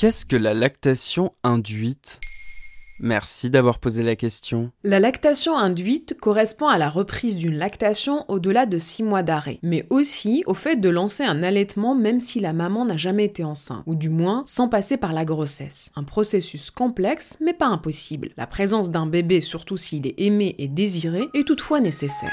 Qu'est-ce que la lactation induite? Merci d'avoir posé la question. La lactation induite correspond à la reprise d'une lactation au-delà de 6 mois d'arrêt, mais aussi au fait de lancer un allaitement même si la maman n'a jamais été enceinte, ou du moins sans passer par la grossesse. Un processus complexe mais pas impossible. La présence d'un bébé, surtout s'il est aimé et désiré, est toutefois nécessaire.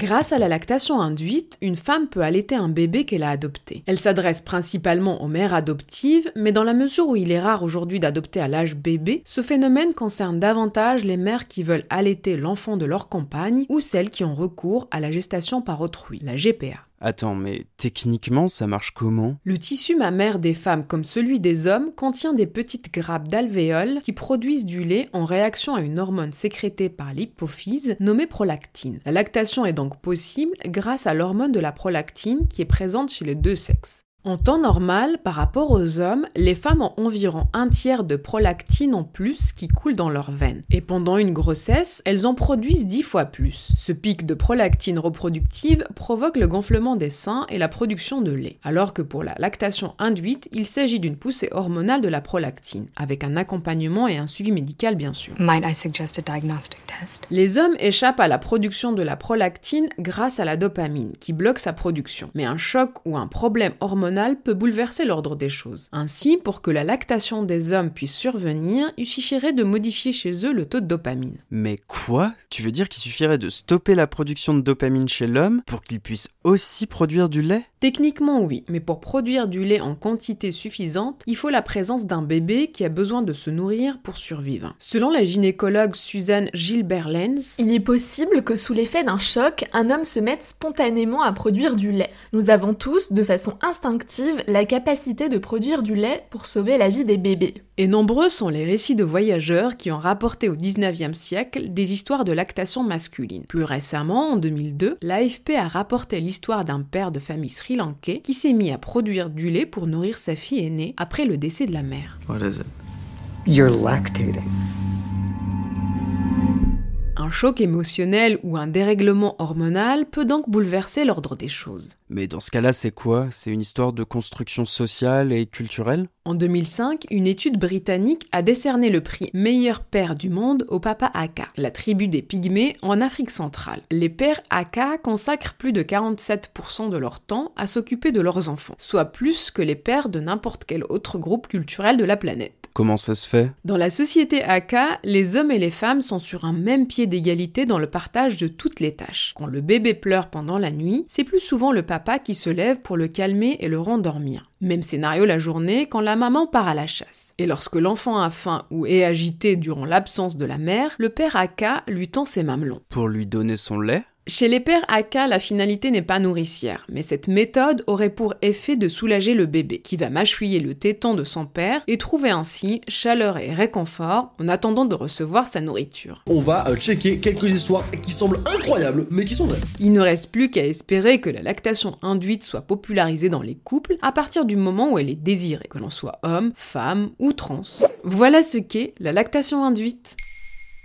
Grâce à la lactation induite, une femme peut allaiter un bébé qu'elle a adopté. Elle s'adresse principalement aux mères adoptives, mais dans la mesure où il est rare aujourd'hui d'adopter à l'âge bébé, ce phénomène concerne davantage les mères qui veulent allaiter l'enfant de leur compagne ou celles qui ont recours à la gestation par autrui, la GPA. Attends, mais techniquement, ça marche comment? Le tissu mammaire des femmes comme celui des hommes contient des petites grappes d'alvéoles qui produisent du lait en réaction à une hormone sécrétée par l'hypophyse nommée prolactine. La lactation est donc possible grâce à l'hormone de la prolactine qui est présente chez les deux sexes. En temps normal, par rapport aux hommes, les femmes ont environ un tiers de prolactine en plus qui coule dans leurs veines. Et pendant une grossesse, elles en produisent dix fois plus. Ce pic de prolactine reproductive provoque le gonflement des seins et la production de lait. Alors que pour la lactation induite, il s'agit d'une poussée hormonale de la prolactine, avec un accompagnement et un suivi médical bien sûr. Les hommes échappent à la production de la prolactine grâce à la dopamine, qui bloque sa production. Mais un choc ou un problème hormonal peut bouleverser l'ordre des choses. Ainsi, pour que la lactation des hommes puisse survenir, il suffirait de modifier chez eux le taux de dopamine. Mais quoi? Tu veux dire qu'il suffirait de stopper la production de dopamine chez l'homme pour qu'il puisse aussi produire du lait? Techniquement oui, mais pour produire du lait en quantité suffisante, il faut la présence d'un bébé qui a besoin de se nourrir pour survivre. Selon la gynécologue Suzanne Gilbert-Lenz, il est possible que sous l'effet d'un choc, un homme se mette spontanément à produire du lait. Nous avons tous, de façon instinctive, la capacité de produire du lait pour sauver la vie des bébés. Et nombreux sont les récits de voyageurs qui ont rapporté au 19e siècle des histoires de lactation masculine. Plus récemment, en 2002, l'AFP a rapporté l'histoire d'un père de famille sri-lankais qui s'est mis à produire du lait pour nourrir sa fille aînée après le décès de la mère. What is it? You're lactating. Un choc émotionnel ou un dérèglement hormonal peut donc bouleverser l'ordre des choses. Mais dans ce cas-là, c'est quoi? C'est une histoire de construction sociale et culturelle? En 2005, une étude britannique a décerné le prix meilleur père du monde au papa Aka, la tribu des Pygmées en Afrique centrale. Les pères Aka consacrent plus de 47% de leur temps à s'occuper de leurs enfants, soit plus que les pères de n'importe quel autre groupe culturel de la planète. Comment ça se fait? Dans la société Aka, les hommes et les femmes sont sur un même pied d'égalité dans le partage de toutes les tâches. Quand le bébé pleure pendant la nuit, c'est plus souvent le papa qui se lève pour le calmer et le rendormir. Même scénario la journée quand la maman part à la chasse. Et lorsque l'enfant a faim ou est agité durant l'absence de la mère, le père Aka lui tend ses mamelons. Pour lui donner son lait? Chez les pères Aka, la finalité n'est pas nourricière, mais cette méthode aurait pour effet de soulager le bébé, qui va mâchouiller le téton de son père et trouver ainsi chaleur et réconfort en attendant de recevoir sa nourriture. On va euh, checker quelques histoires qui semblent incroyables, mais qui sont vraies. Il ne reste plus qu'à espérer que la lactation induite soit popularisée dans les couples à partir du moment où elle est désirée, que l'on soit homme, femme ou trans. Voilà ce qu'est la lactation induite.